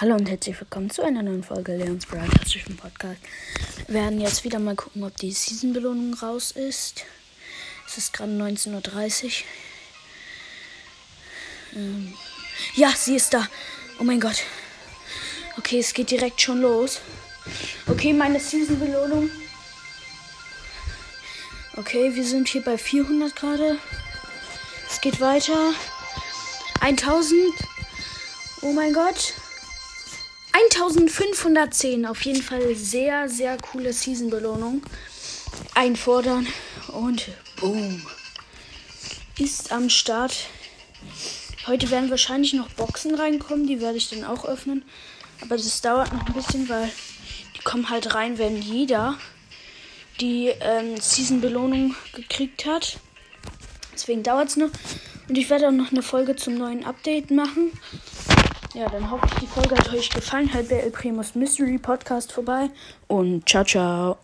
Hallo und herzlich willkommen zu einer neuen Folge Leons Broadcastischen Podcast. Wir werden jetzt wieder mal gucken, ob die Season-Belohnung raus ist. Es ist gerade 19.30 Uhr. Ähm, ja, sie ist da. Oh mein Gott. Okay, es geht direkt schon los. Okay, meine Season-Belohnung. Okay, wir sind hier bei 400 gerade. Es geht weiter. 1000. Oh mein Gott. 1510. Auf jeden Fall sehr, sehr coole Season-Belohnung. Einfordern und boom. Ist am Start. Heute werden wahrscheinlich noch Boxen reinkommen. Die werde ich dann auch öffnen. Aber das dauert noch ein bisschen, weil die kommen halt rein, wenn jeder die ähm, Season-Belohnung gekriegt hat. Deswegen dauert es noch. Und ich werde auch noch eine Folge zum neuen Update machen. Ja, dann hoffe ich, die Folge hat euch gefallen. Halt bei El Primus Mystery Podcast vorbei. Und ciao, ciao.